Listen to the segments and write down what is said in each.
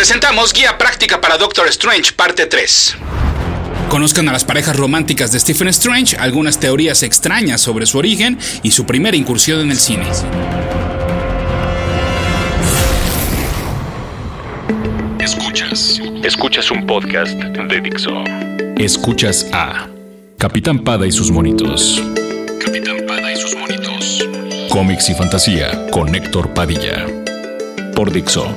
Presentamos Guía Práctica para Doctor Strange, parte 3. Conozcan a las parejas románticas de Stephen Strange, algunas teorías extrañas sobre su origen y su primera incursión en el cine. Escuchas. Escuchas un podcast de Dixo. Escuchas a Capitán Pada y sus monitos. Capitán Pada y sus monitos. Cómics y fantasía con Héctor Padilla. Por Dixo.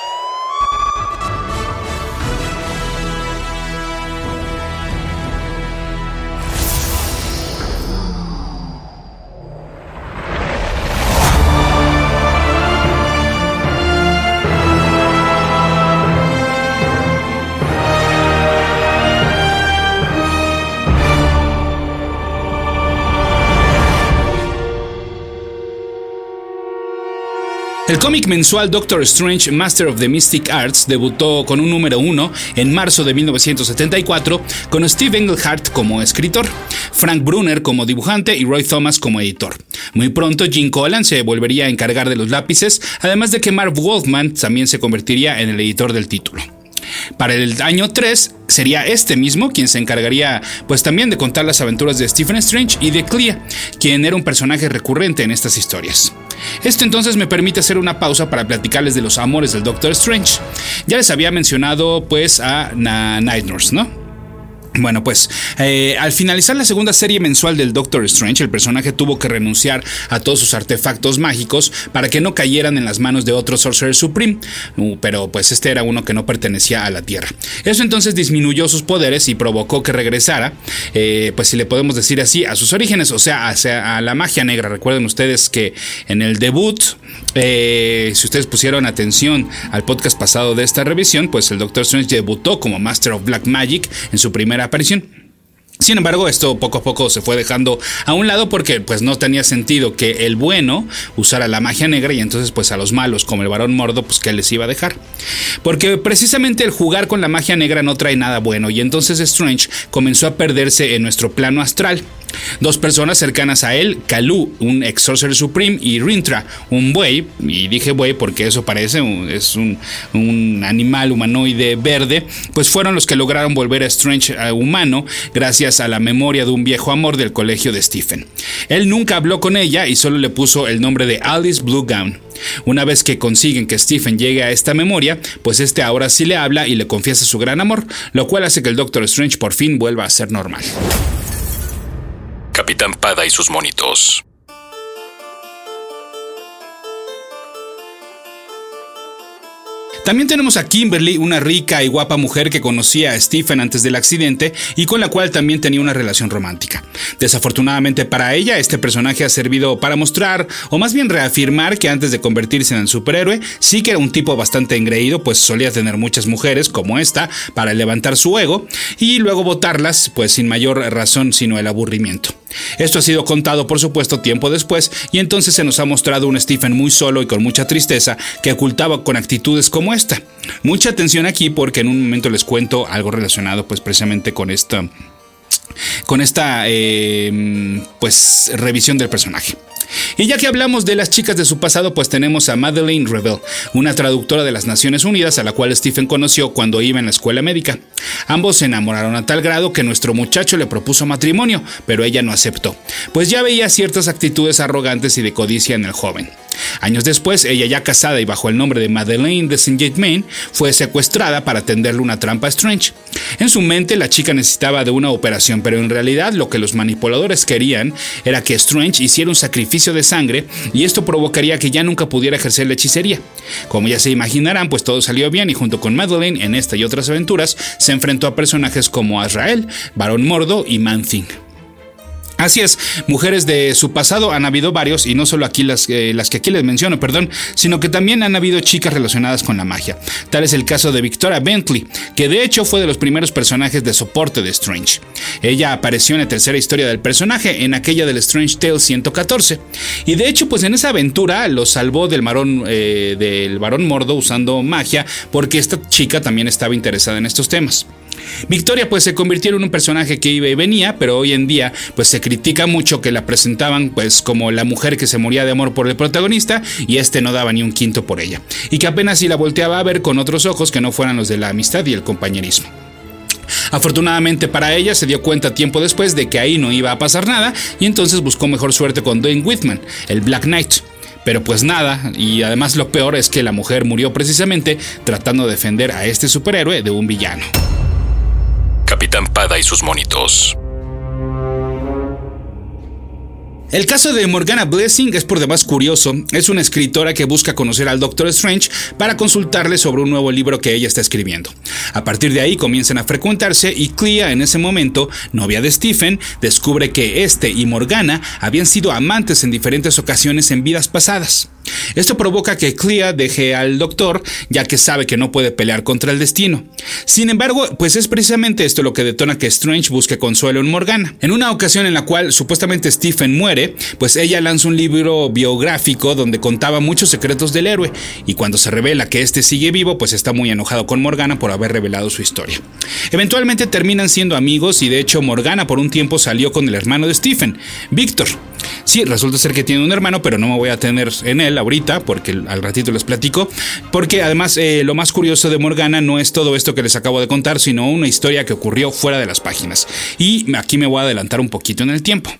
El cómic mensual Doctor Strange Master of the Mystic Arts debutó con un número uno en marzo de 1974 con Steve Englehart como escritor, Frank Brunner como dibujante y Roy Thomas como editor. Muy pronto Jim Collan se volvería a encargar de los lápices, además de que Marv Wolfman también se convertiría en el editor del título. Para el año 3 sería este mismo quien se encargaría pues también de contar las aventuras de Stephen Strange y de Clea, quien era un personaje recurrente en estas historias. Esto entonces me permite hacer una pausa para platicarles de los amores del Doctor Strange. Ya les había mencionado pues a Night Nurse, ¿no? Bueno, pues eh, al finalizar la segunda serie mensual del Doctor Strange, el personaje tuvo que renunciar a todos sus artefactos mágicos para que no cayeran en las manos de otro Sorcerer Supreme, uh, pero pues este era uno que no pertenecía a la Tierra. Eso entonces disminuyó sus poderes y provocó que regresara, eh, pues si le podemos decir así, a sus orígenes, o sea, a la magia negra. Recuerden ustedes que en el debut, eh, si ustedes pusieron atención al podcast pasado de esta revisión, pues el Doctor Strange debutó como Master of Black Magic en su primera aparición. Sin embargo, esto poco a poco se fue dejando a un lado porque pues no tenía sentido que el bueno usara la magia negra y entonces pues a los malos como el varón mordo pues que les iba a dejar. Porque precisamente el jugar con la magia negra no trae nada bueno y entonces Strange comenzó a perderse en nuestro plano astral. Dos personas cercanas a él, Kalu, un ex Sorcerer Supreme, y Rintra, un buey, y dije buey porque eso parece, es un, un animal humanoide verde, pues fueron los que lograron volver a Strange humano gracias a la memoria de un viejo amor del colegio de Stephen. Él nunca habló con ella y solo le puso el nombre de Alice Blue Gown. Una vez que consiguen que Stephen llegue a esta memoria, pues este ahora sí le habla y le confiesa su gran amor, lo cual hace que el Doctor Strange por fin vuelva a ser normal. Capitán Pada y sus monitos. También tenemos a Kimberly, una rica y guapa mujer que conocía a Stephen antes del accidente y con la cual también tenía una relación romántica. Desafortunadamente para ella, este personaje ha servido para mostrar, o más bien reafirmar, que antes de convertirse en el superhéroe, sí que era un tipo bastante engreído, pues solía tener muchas mujeres, como esta, para levantar su ego, y luego votarlas, pues sin mayor razón sino el aburrimiento. Esto ha sido contado, por supuesto, tiempo después, y entonces se nos ha mostrado un Stephen muy solo y con mucha tristeza, que ocultaba con actitudes como esta. Mucha atención aquí porque en un momento les cuento algo relacionado pues precisamente con esta con esta eh, pues revisión del personaje. Y ya que hablamos de las chicas de su pasado, pues tenemos a Madeleine Revel, una traductora de las Naciones Unidas a la cual Stephen conoció cuando iba en la escuela médica. Ambos se enamoraron a tal grado que nuestro muchacho le propuso matrimonio, pero ella no aceptó, pues ya veía ciertas actitudes arrogantes y de codicia en el joven. Años después, ella ya casada y bajo el nombre de Madeleine de Saint Germain, fue secuestrada para tenderle una trampa a Strange. En su mente, la chica necesitaba de una operación, pero en realidad lo que los manipuladores querían era que Strange hiciera un sacrificio de sangre y esto provocaría que ya nunca pudiera ejercer la hechicería. Como ya se imaginarán, pues todo salió bien y junto con Madeleine en esta y otras aventuras se enfrentó a personajes como Azrael, Barón Mordo y Man Así es, mujeres de su pasado han habido varios y no solo aquí las, eh, las que aquí les menciono, perdón, sino que también han habido chicas relacionadas con la magia. Tal es el caso de Victoria Bentley, que de hecho fue de los primeros personajes de soporte de Strange. Ella apareció en la tercera historia del personaje, en aquella del Strange Tale 114, y de hecho pues en esa aventura lo salvó del varón eh, del varón mordo usando magia, porque esta chica también estaba interesada en estos temas. Victoria pues se convirtió en un personaje que iba y venía, pero hoy en día pues se critica mucho que la presentaban pues como la mujer que se moría de amor por el protagonista y este no daba ni un quinto por ella, y que apenas si la volteaba a ver con otros ojos que no fueran los de la amistad y el compañerismo. Afortunadamente para ella se dio cuenta tiempo después de que ahí no iba a pasar nada y entonces buscó mejor suerte con Dwayne Whitman, el Black Knight. Pero pues nada, y además lo peor es que la mujer murió precisamente tratando de defender a este superhéroe de un villano. Capitán Pada y sus monitos. El caso de Morgana Blessing es por demás curioso. Es una escritora que busca conocer al Doctor Strange para consultarle sobre un nuevo libro que ella está escribiendo. A partir de ahí comienzan a frecuentarse y Clea, en ese momento, novia de Stephen, descubre que este y Morgana habían sido amantes en diferentes ocasiones en vidas pasadas. Esto provoca que Clea deje al doctor, ya que sabe que no puede pelear contra el destino. Sin embargo, pues es precisamente esto lo que detona que Strange busque consuelo en Morgana. En una ocasión en la cual supuestamente Stephen muere, pues ella lanza un libro biográfico donde contaba muchos secretos del héroe, y cuando se revela que este sigue vivo, pues está muy enojado con Morgana por haber revelado su historia. Eventualmente terminan siendo amigos y de hecho Morgana por un tiempo salió con el hermano de Stephen, Víctor. Sí, resulta ser que tiene un hermano, pero no me voy a tener en él ahorita, porque al ratito les platico. Porque además eh, lo más curioso de Morgana no es todo esto que les acabo de contar, sino una historia que ocurrió fuera de las páginas. Y aquí me voy a adelantar un poquito en el tiempo.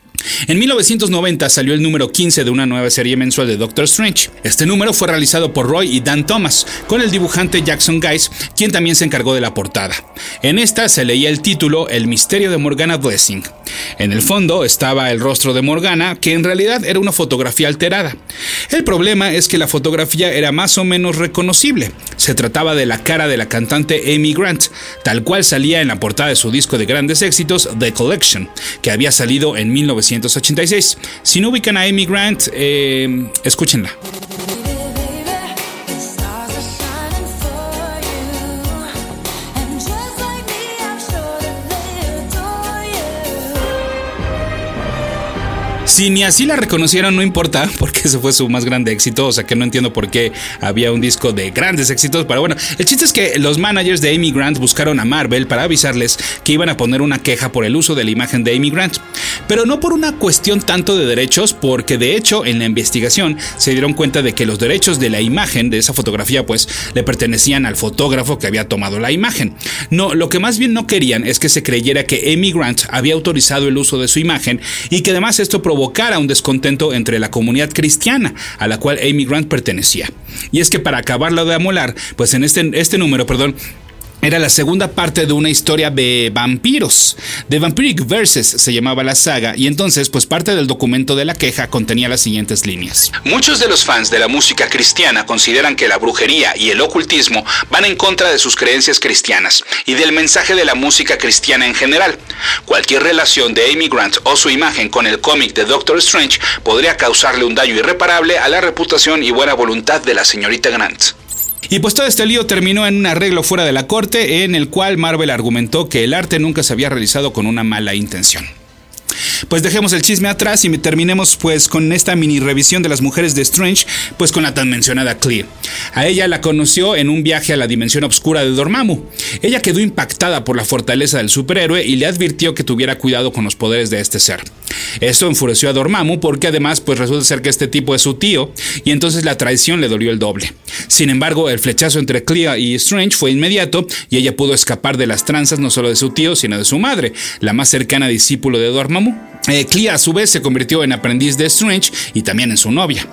En 1990 salió el número 15 de una nueva serie mensual de Doctor Strange. Este número fue realizado por Roy y Dan Thomas, con el dibujante Jackson Guys, quien también se encargó de la portada. En esta se leía el título El misterio de Morgana Blessing. En el fondo estaba el rostro de Morgana, que en realidad era una fotografía alterada. El problema es que la fotografía era más o menos reconocible. Se trataba de la cara de la cantante Amy Grant, tal cual salía en la portada de su disco de grandes éxitos, The Collection, que había salido en 1990. Si no ubican a Amy Grant, eh, escúchenla. Si ni así la reconocieron, no importa, porque ese fue su más grande éxito. O sea que no entiendo por qué había un disco de grandes éxitos. Pero bueno, el chiste es que los managers de Amy Grant buscaron a Marvel para avisarles que iban a poner una queja por el uso de la imagen de Amy Grant. Pero no por una cuestión tanto de derechos, porque de hecho en la investigación se dieron cuenta de que los derechos de la imagen de esa fotografía pues le pertenecían al fotógrafo que había tomado la imagen. No, lo que más bien no querían es que se creyera que Amy Grant había autorizado el uso de su imagen y que además esto provocara un descontento entre la comunidad cristiana a la cual Amy Grant pertenecía. Y es que para acabarlo de amolar, pues en este, este número, perdón, era la segunda parte de una historia de vampiros. The Vampiric Verses se llamaba la saga y entonces pues parte del documento de la queja contenía las siguientes líneas. Muchos de los fans de la música cristiana consideran que la brujería y el ocultismo van en contra de sus creencias cristianas y del mensaje de la música cristiana en general. Cualquier relación de Amy Grant o su imagen con el cómic de Doctor Strange podría causarle un daño irreparable a la reputación y buena voluntad de la señorita Grant. Y pues todo este lío terminó en un arreglo fuera de la corte en el cual Marvel argumentó que el arte nunca se había realizado con una mala intención. Pues dejemos el chisme atrás y terminemos pues con esta mini revisión de las mujeres de Strange, pues con la tan mencionada Clea. A ella la conoció en un viaje a la dimensión oscura de Dormammu. Ella quedó impactada por la fortaleza del superhéroe y le advirtió que tuviera cuidado con los poderes de este ser. Eso enfureció a Dormammu porque además pues resulta ser que este tipo es su tío y entonces la traición le dolió el doble. Sin embargo, el flechazo entre Clea y Strange fue inmediato y ella pudo escapar de las tranzas no solo de su tío sino de su madre, la más cercana discípulo de Dormammu. Eh, Clea a su vez se convirtió en aprendiz de Strange y también en su novia.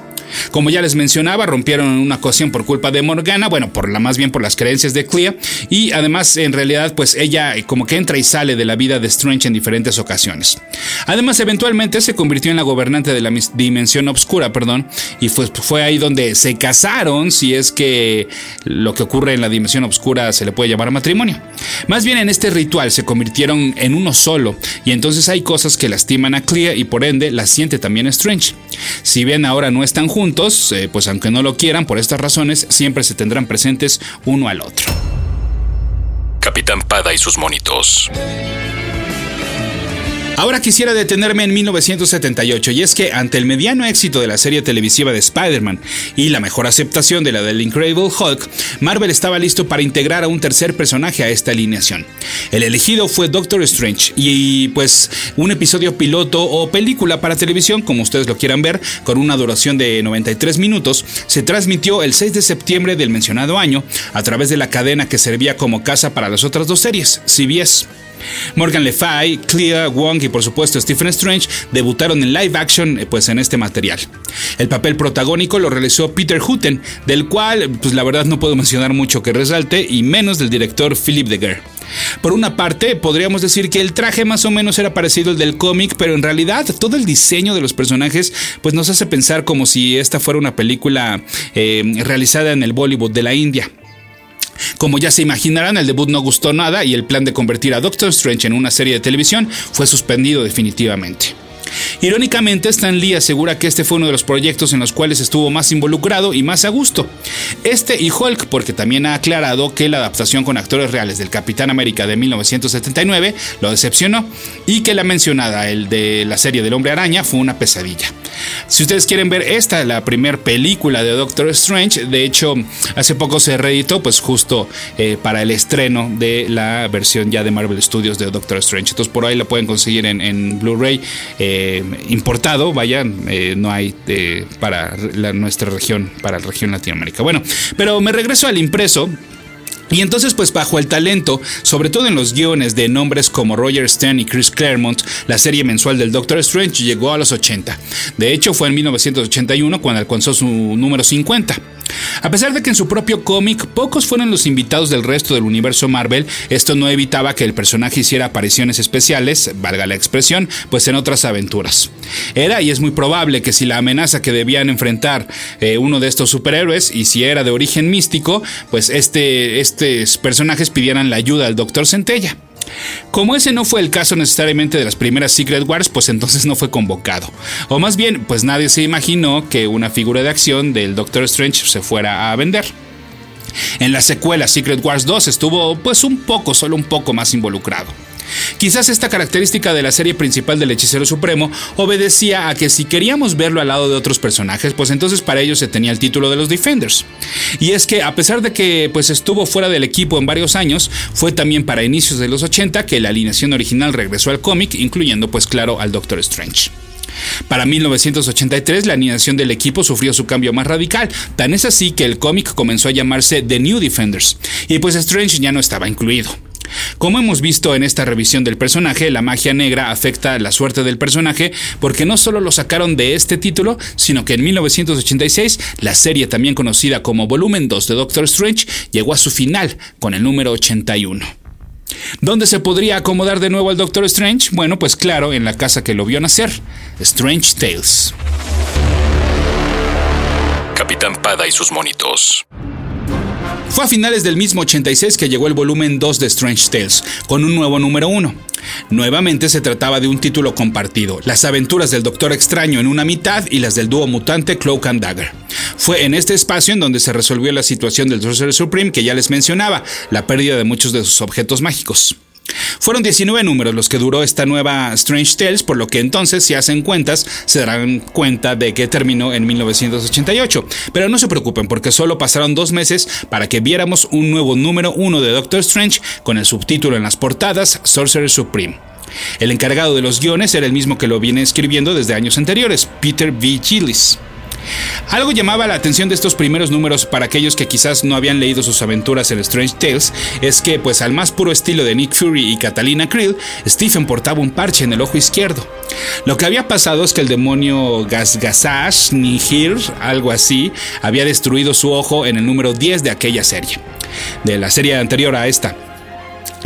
Como ya les mencionaba, rompieron una ocasión por culpa de Morgana, bueno, por la más bien por las creencias de Clea, y además en realidad pues ella como que entra y sale de la vida de Strange en diferentes ocasiones. Además, eventualmente se convirtió en la gobernante de la dimensión oscura, perdón, y fue, fue ahí donde se casaron, si es que lo que ocurre en la dimensión oscura se le puede llamar matrimonio. Más bien en este ritual se convirtieron en uno solo, y entonces hay cosas que lastiman a Clea y por ende las siente también Strange. Si bien ahora no están juntos, eh, pues aunque no lo quieran, por estas razones siempre se tendrán presentes uno al otro. Capitán Pada y sus monitos. Ahora quisiera detenerme en 1978 y es que ante el mediano éxito de la serie televisiva de Spider-Man y la mejor aceptación de la del Incredible Hulk, Marvel estaba listo para integrar a un tercer personaje a esta alineación. El elegido fue Doctor Strange y pues un episodio piloto o película para televisión, como ustedes lo quieran ver, con una duración de 93 minutos, se transmitió el 6 de septiembre del mencionado año a través de la cadena que servía como casa para las otras dos series, CBS. Morgan Le Fay, Clea, Wong y por supuesto Stephen Strange debutaron en live action eh, pues en este material. El papel protagónico lo realizó Peter Hutton, del cual pues la verdad no puedo mencionar mucho que resalte y menos del director Philip Deguer. Por una parte, podríamos decir que el traje más o menos era parecido al del cómic, pero en realidad todo el diseño de los personajes pues nos hace pensar como si esta fuera una película eh, realizada en el Bollywood de la India. Como ya se imaginarán, el debut no gustó nada y el plan de convertir a Doctor Strange en una serie de televisión fue suspendido definitivamente. Irónicamente, Stan Lee asegura que este fue uno de los proyectos en los cuales estuvo más involucrado y más a gusto. Este y Hulk, porque también ha aclarado que la adaptación con actores reales del Capitán América de 1979 lo decepcionó y que la mencionada, el de la serie del Hombre Araña, fue una pesadilla. Si ustedes quieren ver esta, la primera película de Doctor Strange, de hecho, hace poco se reeditó, pues justo eh, para el estreno de la versión ya de Marvel Studios de Doctor Strange. Entonces por ahí la pueden conseguir en, Blu-ray. Eh, eh, importado, vaya, eh, no hay eh, para nuestra región, para la región Latinoamérica. Bueno, pero me regreso al impreso. Y entonces, pues bajo el talento, sobre todo en los guiones de nombres como Roger Stern y Chris Claremont, la serie mensual del Doctor Strange llegó a los 80. De hecho, fue en 1981 cuando alcanzó su número 50. A pesar de que en su propio cómic pocos fueron los invitados del resto del universo Marvel, esto no evitaba que el personaje hiciera apariciones especiales, valga la expresión, pues en otras aventuras. Era y es muy probable que si la amenaza que debían enfrentar eh, uno de estos superhéroes, y si era de origen místico, pues este, estos personajes pidieran la ayuda al Doctor Centella. Como ese no fue el caso necesariamente de las primeras Secret Wars, pues entonces no fue convocado. O más bien, pues nadie se imaginó que una figura de acción del Doctor Strange se fuera a vender. En la secuela Secret Wars 2 estuvo pues un poco, solo un poco más involucrado. Quizás esta característica de la serie principal del Hechicero Supremo obedecía a que si queríamos verlo al lado de otros personajes, pues entonces para ello se tenía el título de los Defenders. Y es que a pesar de que pues estuvo fuera del equipo en varios años, fue también para inicios de los 80 que la alineación original regresó al cómic, incluyendo pues claro al Doctor Strange. Para 1983 la alineación del equipo sufrió su cambio más radical, tan es así que el cómic comenzó a llamarse The New Defenders, y pues Strange ya no estaba incluido. Como hemos visto en esta revisión del personaje, la magia negra afecta la suerte del personaje porque no solo lo sacaron de este título, sino que en 1986 la serie también conocida como Volumen 2 de Doctor Strange llegó a su final con el número 81. ¿Dónde se podría acomodar de nuevo al Doctor Strange? Bueno, pues claro, en la casa que lo vio nacer, Strange Tales. Capitán Pada y sus monitos. Fue a finales del mismo 86 que llegó el volumen 2 de Strange Tales, con un nuevo número 1. Nuevamente se trataba de un título compartido, las aventuras del Doctor Extraño en una mitad y las del dúo mutante Cloak and Dagger. Fue en este espacio en donde se resolvió la situación del Sorcerer Supreme que ya les mencionaba, la pérdida de muchos de sus objetos mágicos. Fueron 19 números los que duró esta nueva Strange Tales, por lo que entonces, si hacen cuentas, se darán cuenta de que terminó en 1988. Pero no se preocupen, porque solo pasaron dos meses para que viéramos un nuevo número 1 de Doctor Strange con el subtítulo en las portadas Sorcerer Supreme. El encargado de los guiones era el mismo que lo viene escribiendo desde años anteriores, Peter V. Gillis. Algo llamaba la atención de estos primeros números para aquellos que quizás no habían leído sus aventuras en Strange Tales es que, pues al más puro estilo de Nick Fury y Catalina Krill, Stephen portaba un parche en el ojo izquierdo. Lo que había pasado es que el demonio Gasgasash Nihir, algo así, había destruido su ojo en el número 10 de aquella serie, de la serie anterior a esta.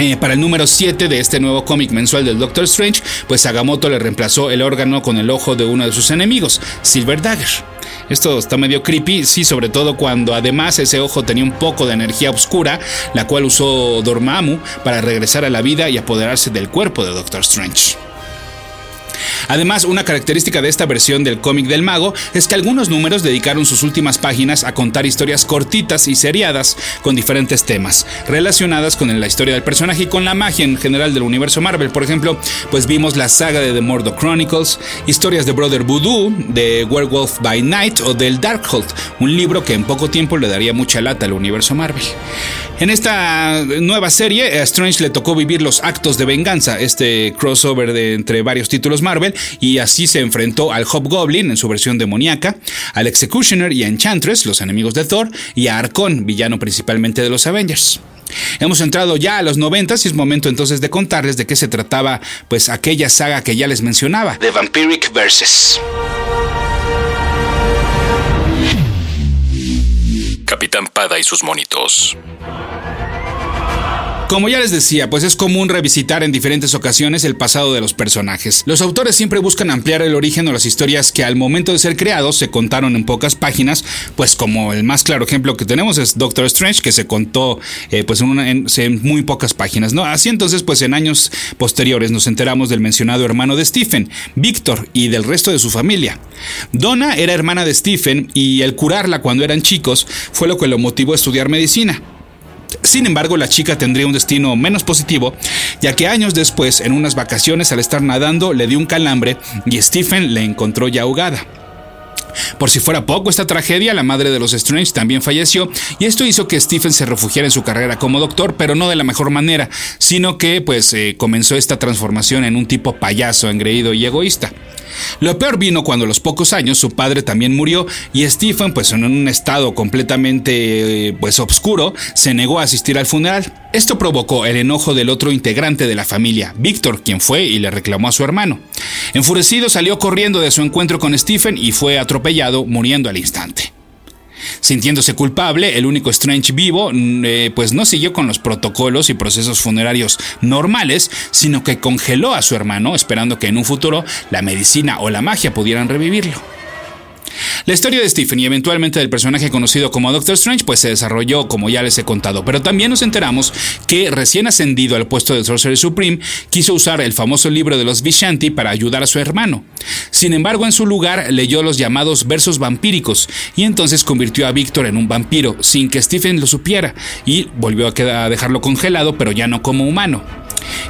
Eh, para el número 7 de este nuevo cómic mensual del Doctor Strange, pues Agamotto le reemplazó el órgano con el ojo de uno de sus enemigos, Silver Dagger. Esto está medio creepy, sí, sobre todo cuando además ese ojo tenía un poco de energía oscura, la cual usó Dormammu para regresar a la vida y apoderarse del cuerpo de Doctor Strange. Además, una característica de esta versión del cómic del mago es que algunos números dedicaron sus últimas páginas a contar historias cortitas y seriadas con diferentes temas, relacionadas con la historia del personaje y con la magia en general del universo Marvel. Por ejemplo, pues vimos la saga de The Murdoch Chronicles, historias de Brother Voodoo, de Werewolf by Night o del Darkhold, un libro que en poco tiempo le daría mucha lata al universo Marvel. En esta nueva serie, a Strange le tocó vivir los actos de venganza, este crossover de entre varios títulos Marvel, y así se enfrentó al Hobgoblin en su versión demoníaca, al Executioner y a Enchantress, los enemigos de Thor, y a Arcon, villano principalmente de los Avengers. Hemos entrado ya a los 90 y es momento entonces de contarles de qué se trataba pues aquella saga que ya les mencionaba, The Vampiric Verses. Capitán Pada y sus monitos. Como ya les decía, pues es común revisitar en diferentes ocasiones el pasado de los personajes. Los autores siempre buscan ampliar el origen o las historias que al momento de ser creados se contaron en pocas páginas, pues como el más claro ejemplo que tenemos es Doctor Strange, que se contó eh, pues en, muy pocas páginas, ¿no? Así entonces, pues en años posteriores nos enteramos del mencionado hermano de Stephen, Víctor, y del resto de su familia. Donna era hermana de Stephen y el curarla cuando eran chicos fue lo que lo motivó a estudiar medicina. Sin embargo, la chica tendría un destino menos positivo, ya que años después, en unas vacaciones al estar nadando, le dio un calambre y Stephen le encontró ya ahogada. Por si fuera poco esta tragedia, la madre de los Strange también falleció y esto hizo que Stephen se refugiara en su carrera como doctor, pero no de la mejor manera, sino que pues eh, comenzó esta transformación en un tipo payaso, engreído y egoísta. Lo peor vino cuando a los pocos años su padre también murió y Stephen, pues en un estado completamente eh, pues obscuro, se negó a asistir al funeral. Esto provocó el enojo del otro integrante de la familia, Víctor, quien fue y le reclamó a su hermano. Enfurecido salió corriendo de su encuentro con Stephen y fue atropellado, muriendo al instante. Sintiéndose culpable, el único Strange vivo, mm, eh, pues no siguió con los protocolos y procesos funerarios normales, sino que congeló a su hermano, esperando que en un futuro la medicina o la magia pudieran revivirlo. La historia de Stephen y eventualmente del personaje conocido como Doctor Strange pues se desarrolló como ya les he contado, pero también nos enteramos que recién ascendido al puesto de Sorcerer Supreme quiso usar el famoso libro de los Vishanti para ayudar a su hermano. Sin embargo, en su lugar leyó los llamados versos vampíricos y entonces convirtió a Víctor en un vampiro sin que Stephen lo supiera y volvió a, dejarlo congelado pero ya no como humano.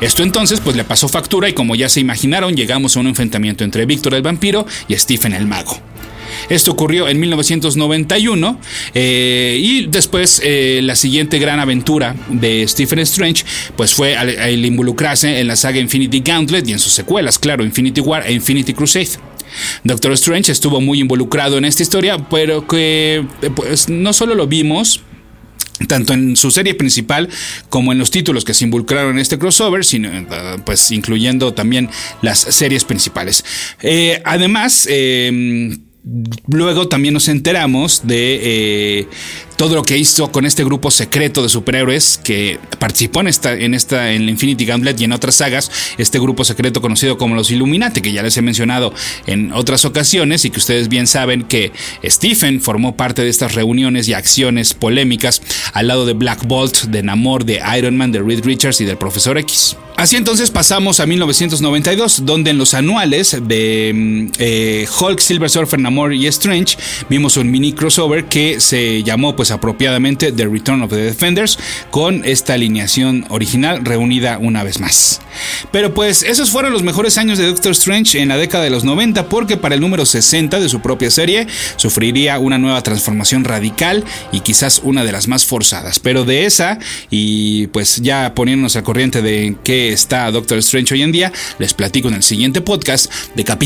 Esto entonces pues le pasó factura y como ya se imaginaron llegamos a un enfrentamiento entre Víctor el vampiro y Stephen el mago. Esto ocurrió en 1991 eh, y después eh, la siguiente gran aventura de Stephen Strange pues fue al, involucrarse en la saga Infinity Gauntlet y en sus secuelas, claro, Infinity War e Infinity Crusade. Doctor Strange estuvo muy involucrado en esta historia, pero que pues, no solo lo vimos, tanto en su serie principal como en los títulos que se involucraron en este crossover, sino, pues incluyendo también las series principales. Eh, además, Luego también nos enteramos de eh, todo lo que hizo con este grupo secreto de superhéroes que participó en esta, en esta, en Infinity Gauntlet y en otras sagas, este grupo secreto conocido como los Illuminati, que ya les he mencionado en otras ocasiones y que ustedes bien saben que Stephen formó parte de estas reuniones y acciones polémicas al lado de Black Bolt, de Namor, de Iron Man, de Reed Richards y del Profesor X. Así entonces pasamos a 1992, donde en los anuales de mm, eh, Hulk, Silver Surfer, Namor y Strange vimos un mini crossover que se llamó pues apropiadamente The Return of the Defenders con esta alineación original reunida una vez más. Pero pues esos fueron los mejores años de Doctor Strange en la década de los 90 porque para el número 60 de su propia serie sufriría una nueva transformación radical y quizás una de las más forzadas. Pero de esa y pues ya poniéndonos al corriente de qué está Doctor Strange hoy en día, les platico en el siguiente podcast de Capítulo